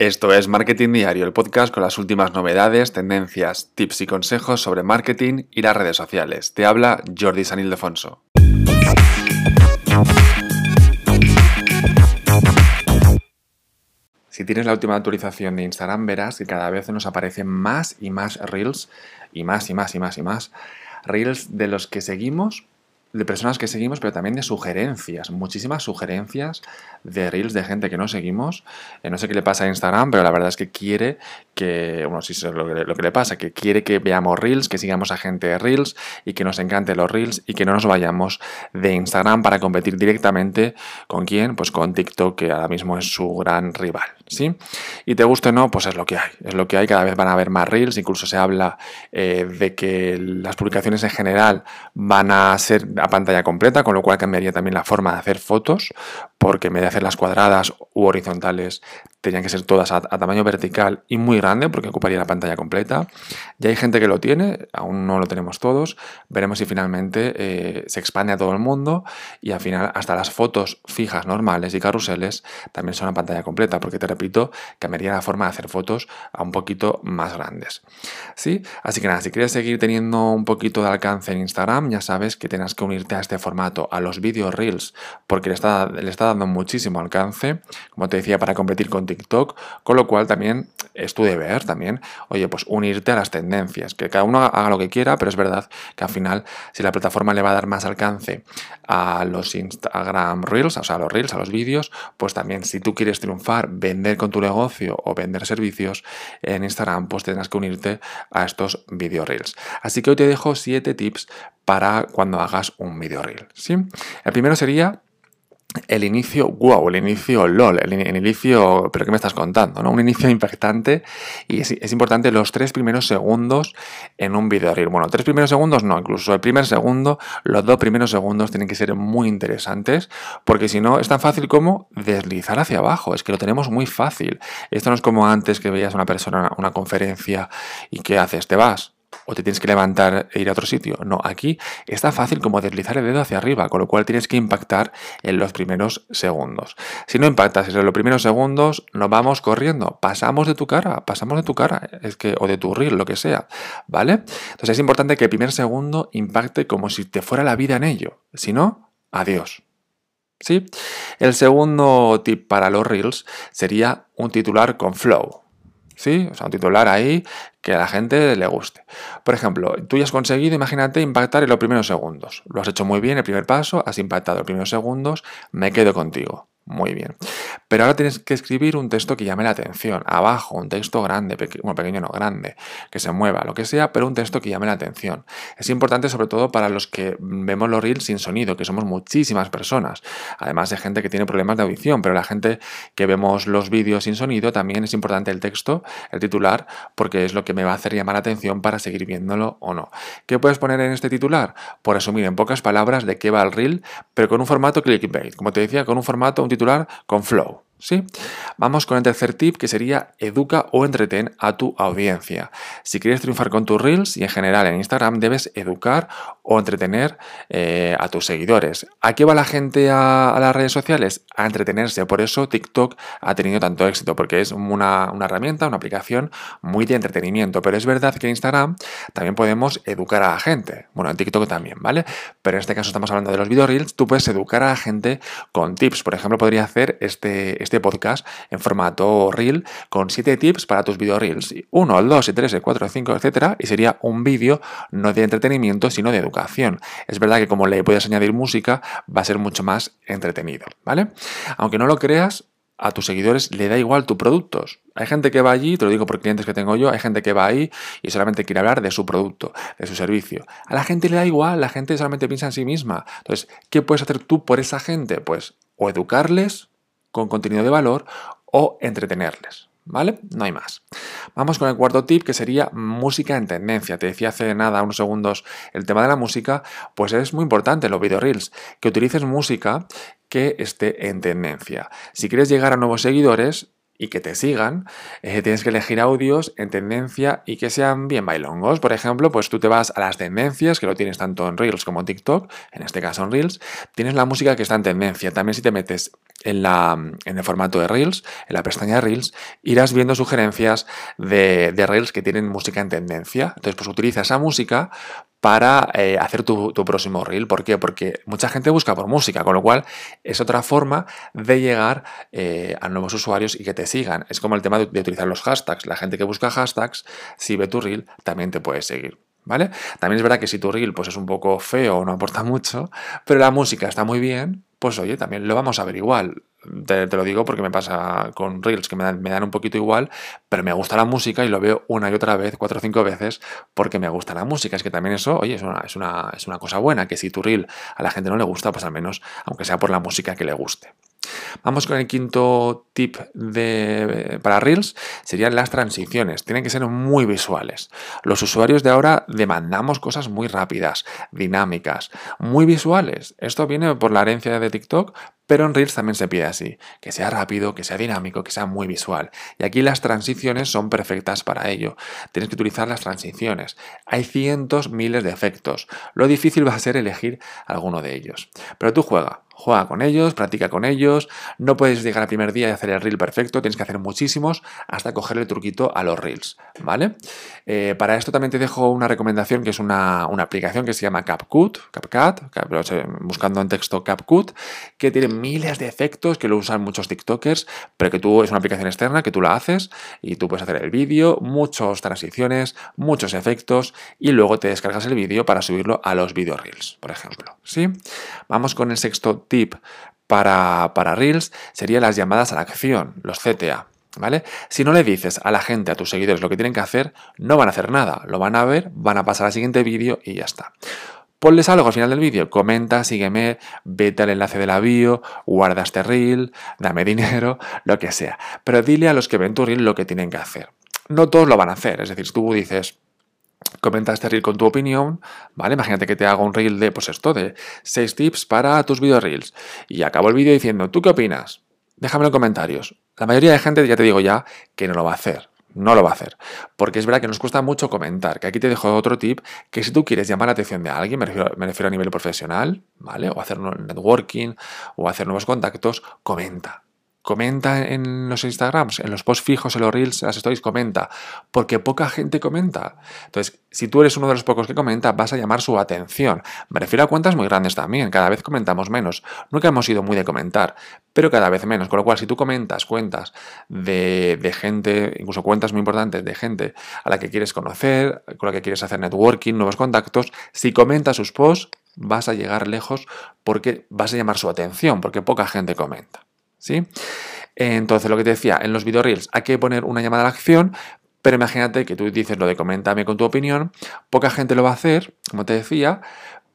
Esto es Marketing Diario, el podcast con las últimas novedades, tendencias, tips y consejos sobre marketing y las redes sociales. Te habla Jordi San Ildefonso. Si tienes la última actualización de Instagram, verás que cada vez nos aparecen más y más reels, y más y más y más y más, reels de los que seguimos de personas que seguimos, pero también de sugerencias, muchísimas sugerencias de reels de gente que no seguimos. Eh, no sé qué le pasa a Instagram, pero la verdad es que quiere que, bueno, sí sé lo que, lo que le pasa, que quiere que veamos reels, que sigamos a gente de reels y que nos encanten los reels y que no nos vayamos de Instagram para competir directamente con quién, pues con TikTok, que ahora mismo es su gran rival, ¿sí? Y te guste o no, pues es lo que hay, es lo que hay, cada vez van a haber más reels, incluso se habla eh, de que las publicaciones en general van a ser a pantalla completa, con lo cual cambiaría también la forma de hacer fotos, porque en vez de hacerlas cuadradas u horizontales, tenían que ser todas a, tamaño vertical y muy grande, porque ocuparía la pantalla completa. Ya hay gente que lo tiene, aún no lo tenemos todos, veremos si finalmente eh, se expande a todo el mundo y al final hasta las fotos fijas normales y carruseles también son a pantalla completa, porque te repito, cambiaría la forma de hacer fotos a un poquito más grandes. ¿Sí? Así que nada, si quieres seguir teniendo un poquito de alcance en Instagram, ya sabes que tienes que unirte a este formato, a los video reels, porque le está, le está dando muchísimo alcance, como te decía, para competir con TikTok, con lo cual también es tu deber también, oye, pues unirte a las tendencias, que cada uno haga lo que quiera, pero es verdad que al final, si la plataforma le va a dar más alcance a los Instagram Reels, o sea, a los Reels, a los vídeos, pues también si tú quieres triunfar, vender con tu negocio o vender servicios en Instagram, pues tendrás que unirte a estos video Reels. Así que hoy te dejo siete tips para cuando hagas un video reel. ¿sí? El primero sería el inicio, wow, el inicio LOL, el, inicio, pero ¿qué me estás contando? ¿no? Un inicio impactante y es, importante los tres primeros segundos en un video reel. Bueno, tres primeros segundos no, incluso el primer segundo, los dos primeros segundos tienen que ser muy interesantes porque si no es tan fácil como deslizar hacia abajo, es que lo tenemos muy fácil. Esto no es como antes que veías a una persona una conferencia y ¿qué haces? Te vas o te tienes que levantar e ir a otro sitio. No, aquí está fácil como deslizar el dedo hacia arriba, con lo cual tienes que impactar en los primeros segundos. Si no impactas en los primeros segundos, nos vamos corriendo, pasamos de tu cara, pasamos de tu cara, es que, o de tu reel, lo que sea, ¿vale? Entonces es importante que el primer segundo impacte como si te fuera la vida en ello. Si no, adiós. ¿Sí? El segundo tip para los reels sería un titular con flow. ¿sí? O sea, un titular ahí que a la gente le guste. Por ejemplo, tú ya has conseguido, imagínate, impactar en los primeros segundos. Lo has hecho muy bien, el primer paso, has impactado en los primeros segundos, me quedo contigo. Muy bien. Pero ahora tienes que escribir un texto que llame la atención. Abajo, un texto grande, bueno, pequeño no, grande, que se mueva, lo que sea, pero un texto que llame la atención. Es importante sobre todo para los que vemos los reels sin sonido, que somos muchísimas personas. Además de gente que tiene problemas de audición, pero la gente que vemos los vídeos sin sonido también es importante el texto, el titular, porque es lo que me va a hacer llamar la atención para seguir viéndolo o no. ¿Qué puedes poner en este titular? Por resumir en pocas palabras de qué va el reel, pero con un formato clickbait. Como te decía, con un formato, un titular con Flow. ¿Sí? Vamos con el tercer tip que sería educa o entretén a tu audiencia. Si quieres triunfar con tus reels y en general en Instagram debes educar o entretener eh, a tus seguidores. ¿A qué va la gente a, las redes sociales? A entretenerse. Por eso TikTok ha tenido tanto éxito porque es una, herramienta, una aplicación muy de entretenimiento. Pero es verdad que en Instagram también podemos educar a la gente. Bueno, en TikTok también, ¿vale? Pero en este caso estamos hablando de los video reels. Tú puedes educar a la gente con tips. Por ejemplo, podría hacer este, este podcast en formato reel con 7 tips para tus video reels. 1, el 2, el 3, el 4, el 5, etcétera. Y sería un vídeo no de entretenimiento, sino de educación. Es verdad que como le puedes añadir música, va a ser mucho más entretenido, ¿vale? Aunque no lo creas, a tus seguidores le da igual tus productos. Hay gente que va allí, te lo digo por clientes que tengo yo, hay gente que va ahí y solamente quiere hablar de su producto, de su servicio. A la gente le da igual, la gente solamente piensa en sí misma. Entonces, ¿qué puedes hacer tú por esa gente? Pues o educarles con contenido de valor o entretenerles. ¿Vale? No hay más. Vamos con el cuarto tip que sería música en tendencia. Te decía hace nada, unos segundos, el tema de la música, pues es muy importante en los video reels, que utilices música que esté en tendencia. Si quieres llegar a nuevos seguidores, y que te sigan, eh, tienes que elegir audios en tendencia y que sean bien bailongos. Por ejemplo, pues tú te vas a las tendencias, que lo tienes tanto en Reels como en TikTok, en este caso en Reels, tienes la música que está en tendencia. También si te metes en, la, en el formato de Reels, en la pestaña de Reels, irás viendo sugerencias de, de Reels que tienen música en tendencia. Entonces, pues utiliza esa música para eh, hacer tu, próximo reel. ¿Por qué? Porque mucha gente busca por música, con lo cual es otra forma de llegar eh, a nuevos usuarios y que te sigan. Es como el tema de, de, utilizar los hashtags. La gente que busca hashtags, si ve tu reel, también te puede seguir. ¿Vale? También es verdad que si tu reel pues, es un poco feo o no aporta mucho, pero la música está muy bien, pues oye, también lo vamos a ver igual. Te, lo digo porque me pasa con Reels, que me dan, me dan, un poquito igual, pero me gusta la música y lo veo una y otra vez, cuatro o cinco veces, porque me gusta la música. Es que también eso, oye, es una, es una, es una cosa buena, que si tu Reel a la gente no le gusta, pues al menos, aunque sea por la música que le guste. Vamos con el quinto tip de, para Reels, serían las transiciones. Tienen que ser muy visuales. Los usuarios de ahora demandamos cosas muy rápidas, dinámicas, muy visuales. Esto viene por la herencia de TikTok, pero en Reels también se pide así, que sea rápido, que sea dinámico, que sea muy visual. Y aquí las transiciones son perfectas para ello. Tienes que utilizar las transiciones. Hay cientos, miles de efectos. Lo difícil va a ser elegir alguno de ellos. Pero tú juega, juega con ellos, practica con ellos. No puedes llegar al primer día y hacer el reel perfecto, tienes que hacer muchísimos hasta coger el truquito a los reels, ¿vale? Eh, para esto también te dejo una recomendación que es una, aplicación que se llama CapCut, CapCut, buscando en texto CapCut, que tiene miles de efectos que lo usan muchos TikTokers, pero que tú es una aplicación externa que tú la haces y tú puedes hacer el vídeo, muchas transiciones, muchos efectos y luego te descargas el vídeo para subirlo a los video reels, por ejemplo, ¿sí? Vamos con el sexto tip para, para Reels sería las llamadas a la acción, los CTA. ¿Vale? Si no le dices a la gente, a tus seguidores lo que tienen que hacer, no van a hacer nada. Lo van a ver, van a pasar al siguiente vídeo y ya está. Ponles algo al final del vídeo, comenta, sígueme, vete al enlace de la bio, guarda este reel, dame dinero, lo que sea. Pero dile a los que ven tu reel lo que tienen que hacer. No todos lo van a hacer, es decir, si tú dices, comenta este reel con tu opinión, ¿vale? Imagínate que te hago un reel de, pues esto, de 6 tips para tus video reels. Y acabo el vídeo diciendo, ¿tú qué opinas? Déjame en comentarios. La mayoría de gente, ya te digo ya, que no lo va a hacer. No lo va a hacer. Porque es verdad que nos cuesta mucho comentar. Que aquí te dejo otro tip, que si tú quieres llamar la atención de alguien, me refiero, a nivel profesional, ¿vale? O hacer networking, o hacer nuevos contactos, comenta Comenta en los Instagrams, en los posts fijos, en los Reels, en las stories, comenta. Porque poca gente comenta. Entonces, si tú eres uno de los pocos que comenta, vas a llamar su atención. Me refiero a cuentas muy grandes también. Cada vez comentamos menos. Nunca hemos sido muy de comentar, pero cada vez menos. Con lo cual, si tú comentas cuentas de, de gente, incluso cuentas muy importantes de gente a la que quieres conocer, con la que quieres hacer networking, nuevos contactos, si comentas sus posts, vas a llegar lejos porque vas a llamar su atención, porque poca gente comenta. ¿Sí? Entonces, lo que te decía, en los video reels hay que poner una llamada a la acción, pero imagínate que tú dices lo de coméntame con tu opinión, poca gente lo va a hacer, como te decía,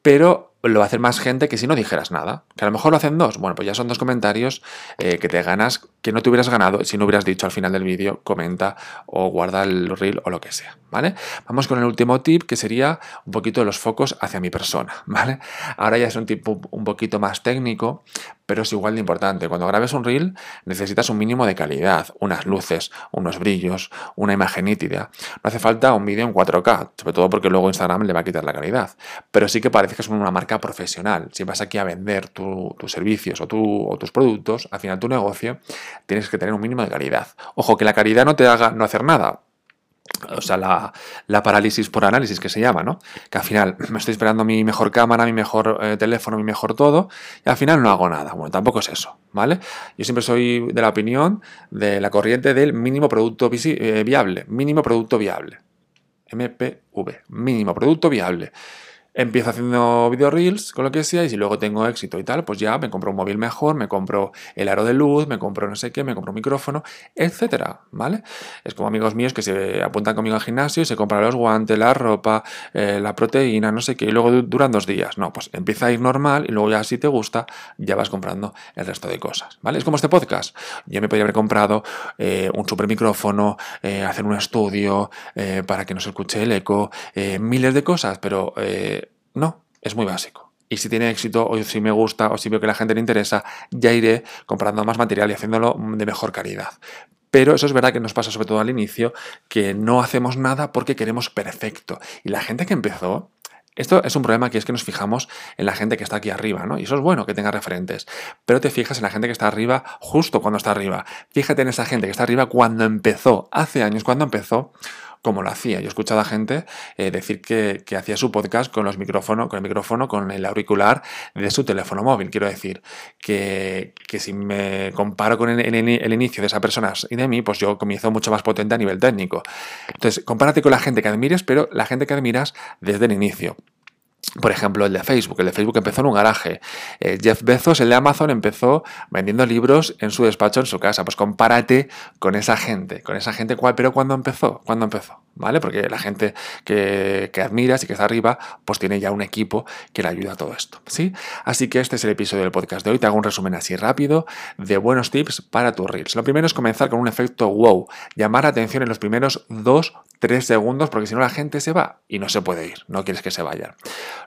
pero lo va a hacer más gente que si no dijeras nada. Que a lo mejor lo hacen dos. Bueno, pues ya son dos comentarios eh, que te ganas, que no te hubieras ganado si no hubieras dicho al final del vídeo, comenta o guarda el reel o lo que sea, ¿vale? Vamos con el último tip, que sería un poquito de los focos hacia mi persona, ¿vale? Ahora ya es un tip un poquito más técnico, pero es igual de importante. Cuando grabes un reel necesitas un mínimo de calidad, unas luces, unos brillos, una imagen nítida. No hace falta un vídeo en 4K, sobre todo porque luego Instagram le va a quitar la calidad. Pero sí que parece que es una marca profesional. Si vas aquí a vender tus servicios o, o tus productos, al final tu negocio, tienes que tener un mínimo de calidad. Ojo, que la calidad no te haga no hacer nada o sea, la, parálisis por análisis que se llama, ¿no? Que al final me estoy esperando mi mejor cámara, mi mejor eh, teléfono, mi mejor todo, y al final no hago nada. Bueno, tampoco es eso, ¿vale? Yo siempre soy de la opinión de la corriente del mínimo producto eh, viable, mínimo producto viable. MPV, mínimo producto viable empiezo haciendo video reels con lo que sea y si luego tengo éxito y tal, pues ya me compro un móvil mejor, me compro el aro de luz, me compro no sé qué, me compro un micrófono, etcétera, ¿vale? Es como amigos míos que se apuntan conmigo al gimnasio y se compran los guantes, la ropa, eh, la proteína, no sé qué, y luego duran dos días. No, pues empieza a ir normal y luego ya si te gusta, ya vas comprando el resto de cosas, ¿vale? Es como este podcast. Yo me podría haber comprado eh, un super micrófono, eh, hacer un estudio para que no se escuche el eco, miles de cosas, pero no, es muy básico. Y si tiene éxito, o si me gusta, o si veo que la gente le interesa, ya iré comprando más material y haciéndolo de mejor calidad. Pero eso es verdad que nos pasa sobre todo al inicio, que no hacemos nada porque queremos perfecto. Y la gente que empezó Esto es un problema que es que nos fijamos en la gente que está aquí arriba, ¿no? Y eso es bueno que tenga referentes, pero te fijas en la gente que está arriba justo cuando está arriba. Fíjate en esa gente que está arriba cuando empezó, hace años cuando empezó, como lo hacía. Yo he escuchado a gente eh, decir que, hacía su podcast con los micrófonos, con el micrófono, con el auricular de su teléfono móvil. Quiero decir que, si me comparo con el, inicio de esa persona y de mí, pues yo comienzo mucho más potente a nivel técnico. Entonces, compárate con la gente que admires, pero la gente que admiras desde el inicio. Por ejemplo, el de Facebook. El de Facebook empezó en un garaje. Eh, Jeff Bezos, el de Amazon, empezó vendiendo libros en su despacho, en su casa. Pues compárate con esa gente. Con esa gente, ¿cuál? Pero ¿cuándo empezó? ¿Cuándo empezó? ¿Vale? Porque la gente que, que, admiras y que está arriba, pues tiene ya un equipo que le ayuda a todo esto. ¿Sí? Así que este es el episodio del podcast de hoy. Te hago un resumen así rápido de buenos tips para tus reels. Lo primero es comenzar con un efecto wow. Llamar la atención en los primeros dos, tres segundos, porque si no la gente se va y no se puede ir. No quieres que se vayan.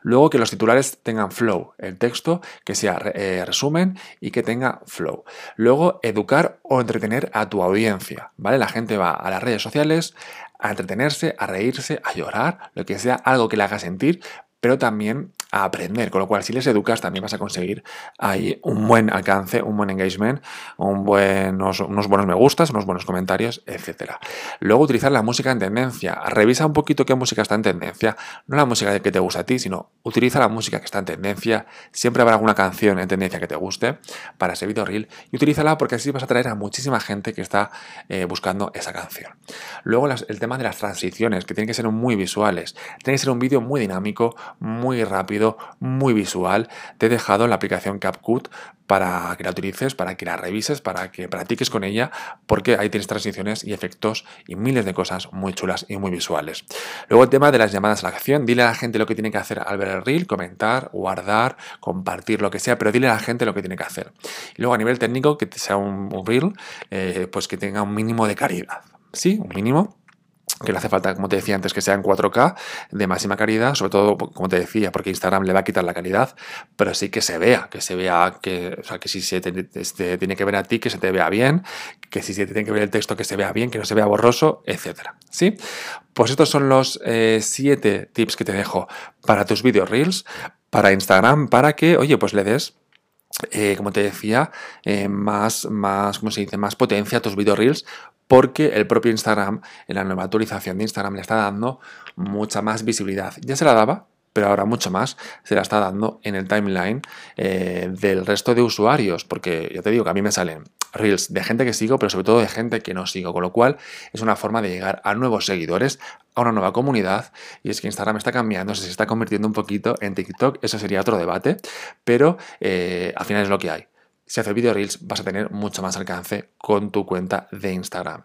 Luego que los titulares tengan flow, el texto que sea eh, resumen y que tenga flow. Luego educar o entretener a tu audiencia, ¿vale? La gente va a las redes sociales a entretenerse, a reírse, a llorar, lo que sea, algo que le haga sentir, pero también aprender, con lo cual si les educas también vas a conseguir ahí un buen alcance, un buen engagement, un unos buenos me gustas, unos buenos comentarios, etc. Luego utilizar la música en tendencia, revisa un poquito qué música está en tendencia, no la música que te gusta a ti, sino utiliza la música que está en tendencia, siempre habrá alguna canción en tendencia que te guste para ese video reel y utilízala porque así vas a atraer a muchísima gente que está eh, buscando esa canción. Luego el tema de las transiciones, que tienen que ser muy visuales, tiene que ser un vídeo muy dinámico, muy rápido, muy visual. Te he dejado la aplicación CapCut para que la utilices, para que la revises, para que practiques con ella, porque ahí tienes transiciones y efectos y miles de cosas muy chulas y muy visuales. Luego el tema de las llamadas a la acción, dile a la gente lo que tiene que hacer al ver el reel, comentar, guardar, compartir, lo que sea, pero dile a la gente lo que tiene que hacer. Y luego a nivel técnico, que sea un, reel, eh, pues que tenga un mínimo de calidad. ¿Sí? Un mínimo que le hace falta, como te decía antes, que sea en 4K de máxima calidad, sobre todo, como te decía, porque Instagram le va a quitar la calidad, pero sí que se vea, que se vea, que, o sea, que si se te, este, tiene que ver a ti, que se te vea bien, que si se tiene que ver el texto, que se vea bien, que no se vea borroso, etcétera. ¿Sí? Pues estos son los eh, siete tips que te dejo para tus videos reels, para Instagram, para que, oye, pues le des eh, como te decía, eh, más, más, ¿cómo se dice? más potencia a tus video reels porque el propio Instagram, en la nueva actualización de Instagram, le está dando mucha más visibilidad. Ya se la daba, pero ahora mucho más se la está dando en el timeline eh, del resto de usuarios, porque ya te digo que a mí me salen reels de gente que sigo, pero sobre todo de gente que no sigo, con lo cual es una forma de llegar a nuevos seguidores, a una nueva comunidad, y es que Instagram está cambiando, se está convirtiendo un poquito en TikTok, eso sería otro debate, pero eh, al final es lo que hay si haces video reels vas a tener mucho más alcance con tu cuenta de Instagram.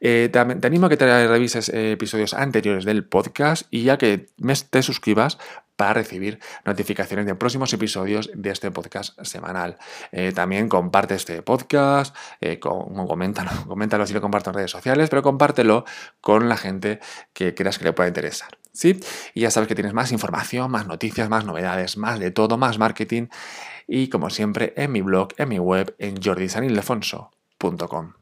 Eh, te, animo a que te revises eh, episodios anteriores del podcast y ya que te suscribas para recibir notificaciones de próximos episodios de este podcast semanal. Eh, también comparte este podcast, coméntalo, coméntalo si lo comparto en redes sociales, pero compártelo con la gente que creas que le pueda interesar. ¿Sí? Y ya sabes que tienes más información, más noticias, más novedades, más de todo, más marketing y como siempre en mi blog, en mi web, en jordisanildefonso.com.